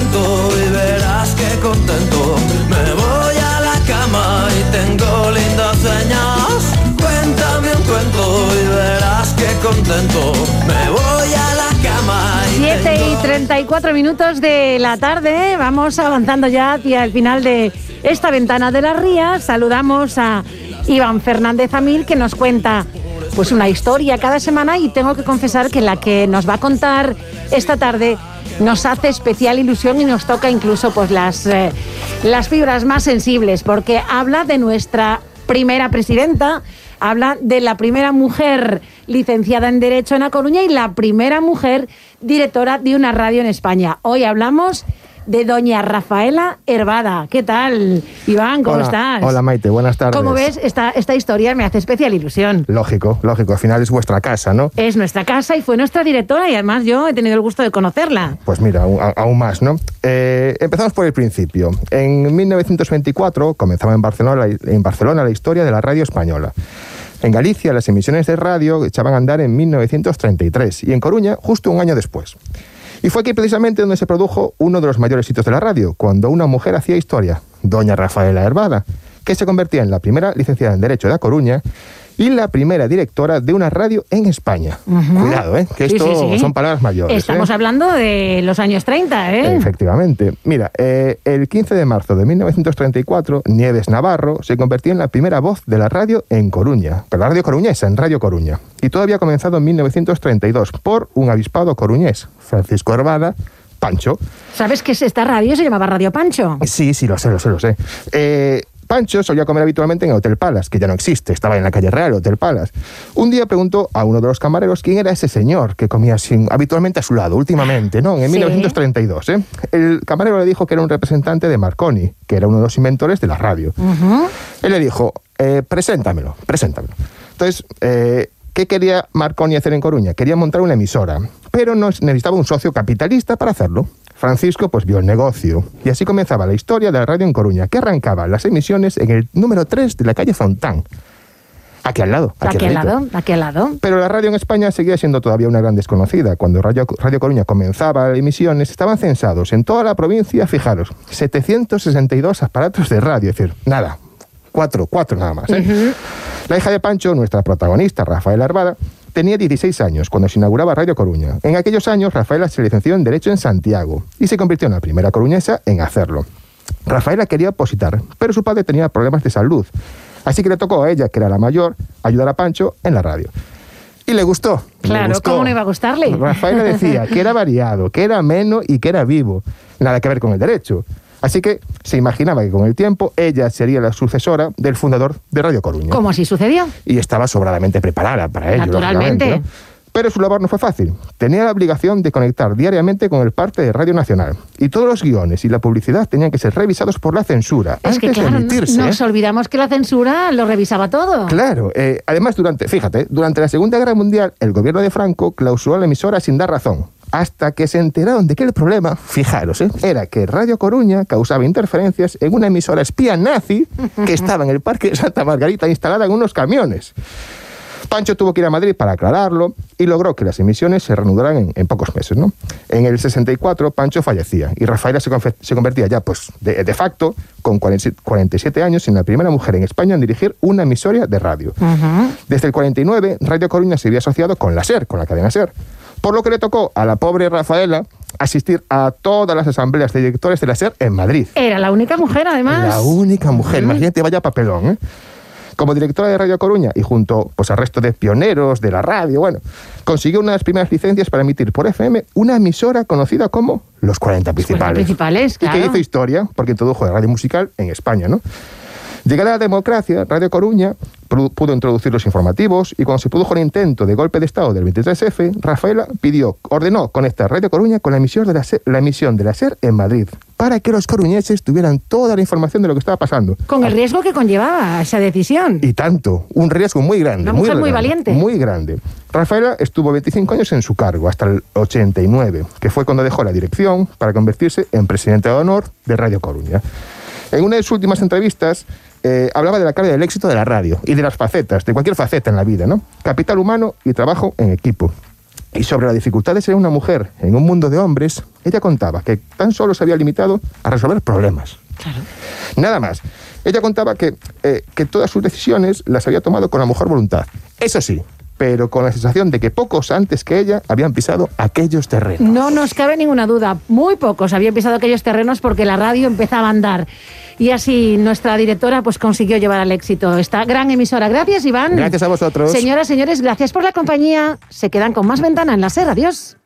cuento y verás que contento. Me voy a la cama y tengo lindas señas. Cuéntame un cuento y verás que contento. Me voy a la cama y 7 y 34 minutos de la tarde. Vamos avanzando ya hacia el final de esta ventana de las rías. Saludamos a Iván Fernández Amil que nos cuenta pues una historia cada semana y tengo que confesar que la que nos va a contar esta tarde nos hace especial ilusión y nos toca incluso pues las, eh, las fibras más sensibles porque habla de nuestra primera presidenta, habla de la primera mujer licenciada en Derecho en La Coruña y la primera mujer directora de una radio en España. Hoy hablamos de doña Rafaela Hervada. ¿Qué tal, Iván? ¿Cómo Hola, estás? Hola Maite, buenas tardes. Como ves, esta, esta historia me hace especial ilusión. Lógico, lógico, al final es vuestra casa, ¿no? Es nuestra casa y fue nuestra directora y además yo he tenido el gusto de conocerla. Pues mira, aún, más, ¿no? Eh, empezamos por el principio. En 1924 comenzaba en Barcelona, en Barcelona la historia de la radio española. En Galicia las emisiones de radio echaban a andar en 1933 y en Coruña justo un año después. Y fue aquí precisamente donde se produjo uno de los mayores hitos de la radio, cuando una mujer hacía historia, doña Rafaela Hervada, que se convertía en la primera licenciada en Derecho de A Coruña y la primera directora de una radio en España. Cuidado, ¿eh? que Sí, esto sí, sí. son palabras mayores. Estamos ¿eh? hablando de los años 30, ¿eh? Efectivamente. Mira, eh, el 15 de marzo de 1934, Nieves Navarro se convirtió en la primera voz de la radio en Coruña. Pero la radio coruñesa, en Radio Coruña. Y todo había comenzado en 1932 por un avispado coruñés, Francisco Hervada, Pancho. ¿Sabes que esta radio se llamaba Radio Pancho? Sí, sí, lo sé, lo sé, lo sé. Eh, Pancho solía comer habitualmente en el Hotel Palace, que ya no existe, estaba en la calle Real, Hotel Palace. Un día preguntó a uno de los camareros quién era ese señor que comía sin, habitualmente a su lado, últimamente, ¿no? En Sí. 1932, ¿eh? El camarero le dijo que era un representante de Marconi, que era uno de los inventores de la radio. Ujú. Él le dijo, eh, preséntamelo, preséntamelo. Entonces, eh, ¿qué quería Marconi hacer en Coruña? Quería montar una emisora, pero necesitaba un socio capitalista para hacerlo. Francisco pues vio el negocio y así comenzaba la historia de la radio en Coruña, que arrancaba las emisiones en el número 3 de la calle Fontán. Aquí al lado. Aquí al ladito. lado, aquí al lado. Pero la radio en España seguía siendo todavía una gran desconocida. Cuando Radio, radio Coruña comenzaba emisiones, estaban censados en toda la provincia, fijaros, 762 aparatos de radio. Es decir, nada, cuatro, cuatro nada más. ¿eh? La hija de Pancho, nuestra protagonista, Rafaela Arbada, tenía 16 años cuando se inauguraba Radio Coruña. En aquellos años, Rafaela se licenció en Derecho en Santiago y se convirtió en la primera coruñesa en hacerlo. Rafaela quería opositar, pero su padre tenía problemas de salud. Así que le tocó a ella, que era la mayor, ayudar a Pancho en la radio. Y le gustó. le Claro, gustó. ¿cómo no iba a gustarle? Rafaela decía que era variado, que era ameno y que era vivo. Nada que ver con el derecho. Así que se imaginaba que con el tiempo ella sería la sucesora del fundador de Radio Coruña. ¿Cómo así sucedió? Y estaba sobradamente preparada para ello. Naturalmente. Pero su labor no fue fácil. Tenía la obligación de conectar diariamente con el parte de Radio Nacional. Y todos los guiones y la publicidad tenían que ser revisados por la censura Es que antes claro, de emitirse. nos olvidamos que la censura lo revisaba todo. Claro, eh, además durante, fíjate, durante la Segunda Guerra Mundial el gobierno de Franco clausuró la emisora sin dar razón, hasta que se enteraron de que el problema, fijaros, eh, era que Radio Coruña causaba interferencias en una emisora espía nazi que estaba en el Parque de Santa Margarita instalada en unos camiones. Pancho tuvo que ir a Madrid para aclararlo y logró que las emisiones se reanudaran en, en pocos meses. ¿no? En el 64 Pancho fallecía y Rafaela se, se convertía ya pues, de, de facto, con 47 47 años, en la primera mujer en España en dirigir una emisora de radio. Ujú. Desde el 49, Radio Coruña se había asociado con la SER, con la cadena SER, por lo que le tocó a la pobre Rafaela asistir a todas las asambleas de directores de la SER en Madrid. Era la única mujer, además. La única mujer, imagínate, vaya papelón, ¿eh? Como directora de Radio Coruña y junto pues, al resto de pioneros de la radio, bueno, consiguió unas primeras licencias para emitir por FM una emisora conocida como Los 40 Principales. principales, Y que claro. hizo historia porque introdujo la radio musical en España, ¿no? Llegada la democracia, Radio Coruña pudo introducir los informativos y cuando se produjo el intento de golpe de Estado del 23F, Rafaela pidió, ordenó conectar Radio Coruña con la emisión de la, SER, la emisión de la SER en Madrid para que los coruñeses tuvieran toda la información de lo que estaba pasando. Con el riesgo que conllevaba esa decisión. Y tanto, un riesgo muy grande. Una mujer muy grande, valiente. Muy grande. Rafaela estuvo 25 años en su cargo, hasta el 89, que fue cuando dejó la dirección para convertirse en presidenta de honor de Radio Coruña. En una de sus últimas entrevistas, eh, hablaba de la clave del éxito de la radio y de las facetas, de cualquier faceta en la vida, ¿no? Capital humano y trabajo en equipo. Y sobre la dificultad de ser una mujer en un mundo de hombres, ella contaba que tan solo se había limitado a resolver problemas. Nada más. Ella contaba que, eh, que todas sus decisiones las había tomado con la mejor voluntad. Eso sí, pero con la sensación de que pocos antes que ella habían pisado aquellos terrenos. No nos cabe ninguna duda, muy pocos habían pisado aquellos terrenos porque la radio empezaba a andar. Y así nuestra directora pues consiguió llevar al éxito esta gran emisora. Gracias, Iván. Gracias a vosotros. Señoras, señores, gracias por la compañía. Se quedan con más ventana en la SER. Adiós.